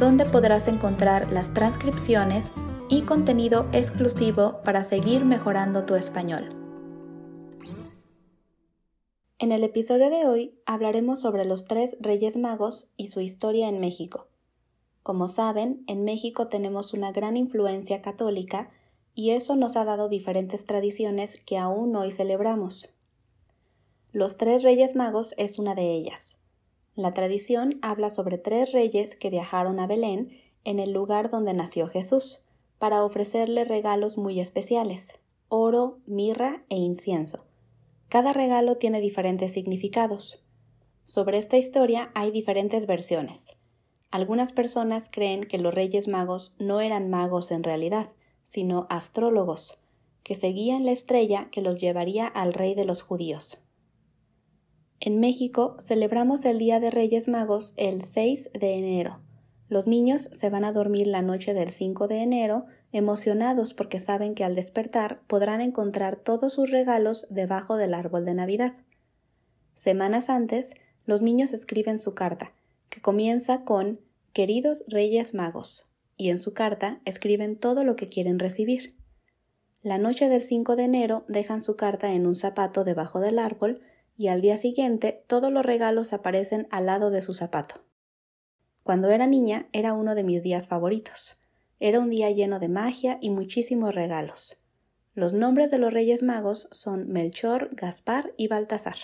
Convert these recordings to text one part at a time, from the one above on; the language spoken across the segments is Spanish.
donde podrás encontrar las transcripciones y contenido exclusivo para seguir mejorando tu español. En el episodio de hoy hablaremos sobre los tres Reyes Magos y su historia en México. Como saben, en México tenemos una gran influencia católica y eso nos ha dado diferentes tradiciones que aún hoy celebramos. Los tres Reyes Magos es una de ellas. La tradición habla sobre tres reyes que viajaron a Belén, en el lugar donde nació Jesús, para ofrecerle regalos muy especiales, oro, mirra e incienso. Cada regalo tiene diferentes significados. Sobre esta historia hay diferentes versiones. Algunas personas creen que los reyes magos no eran magos en realidad, sino astrólogos, que seguían la estrella que los llevaría al rey de los judíos. En México celebramos el Día de Reyes Magos el 6 de enero. Los niños se van a dormir la noche del 5 de enero emocionados porque saben que al despertar podrán encontrar todos sus regalos debajo del árbol de Navidad. Semanas antes, los niños escriben su carta, que comienza con Queridos Reyes Magos, y en su carta escriben todo lo que quieren recibir. La noche del 5 de enero dejan su carta en un zapato debajo del árbol y al día siguiente todos los regalos aparecen al lado de su zapato. Cuando era niña era uno de mis días favoritos. Era un día lleno de magia y muchísimos regalos. Los nombres de los Reyes Magos son Melchor, Gaspar y Baltasar.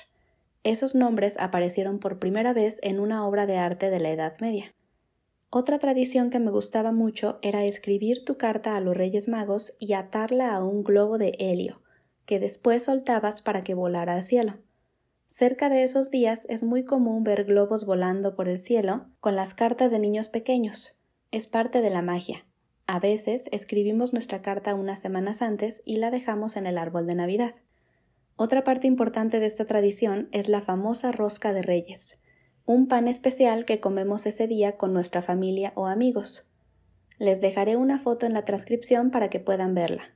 Esos nombres aparecieron por primera vez en una obra de arte de la Edad Media. Otra tradición que me gustaba mucho era escribir tu carta a los Reyes Magos y atarla a un globo de helio, que después soltabas para que volara al cielo. Cerca de esos días es muy común ver globos volando por el cielo con las cartas de niños pequeños. Es parte de la magia. A veces escribimos nuestra carta unas semanas antes y la dejamos en el árbol de Navidad. Otra parte importante de esta tradición es la famosa rosca de reyes, un pan especial que comemos ese día con nuestra familia o amigos. Les dejaré una foto en la transcripción para que puedan verla.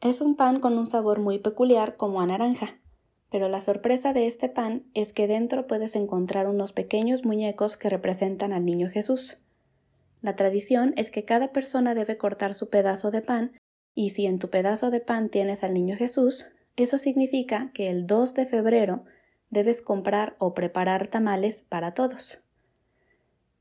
Es un pan con un sabor muy peculiar como a naranja pero la sorpresa de este pan es que dentro puedes encontrar unos pequeños muñecos que representan al niño Jesús. La tradición es que cada persona debe cortar su pedazo de pan, y si en tu pedazo de pan tienes al niño Jesús, eso significa que el 2 de febrero debes comprar o preparar tamales para todos.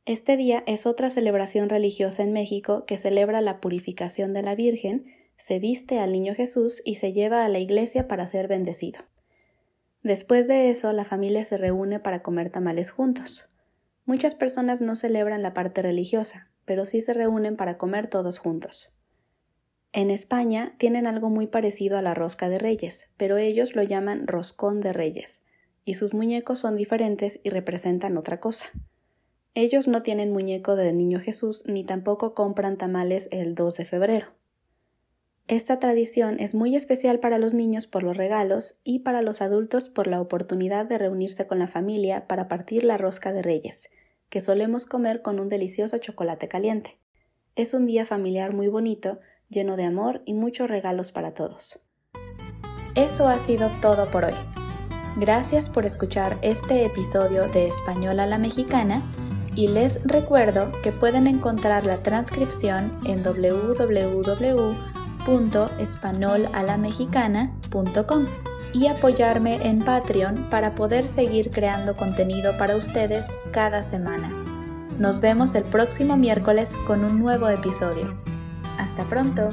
Este día es otra celebración religiosa en México que celebra la purificación de la Virgen, se viste al niño Jesús y se lleva a la iglesia para ser bendecido. Después de eso, la familia se reúne para comer tamales juntos. Muchas personas no celebran la parte religiosa, pero sí se reúnen para comer todos juntos. En España tienen algo muy parecido a la rosca de reyes, pero ellos lo llaman roscón de reyes, y sus muñecos son diferentes y representan otra cosa. Ellos no tienen muñeco de Niño Jesús ni tampoco compran tamales el 2 de febrero. Esta tradición es muy especial para los niños por los regalos y para los adultos por la oportunidad de reunirse con la familia para partir la rosca de reyes, que solemos comer con un delicioso chocolate caliente. Es un día familiar muy bonito, lleno de amor y muchos regalos para todos. Eso ha sido todo por hoy. Gracias por escuchar este episodio de Español a la Mexicana y les recuerdo que pueden encontrar la transcripción en www www.espanolalamexicana.com y apoyarme en Patreon para poder seguir creando contenido para ustedes cada semana. Nos vemos el próximo miércoles con un nuevo episodio. Hasta pronto.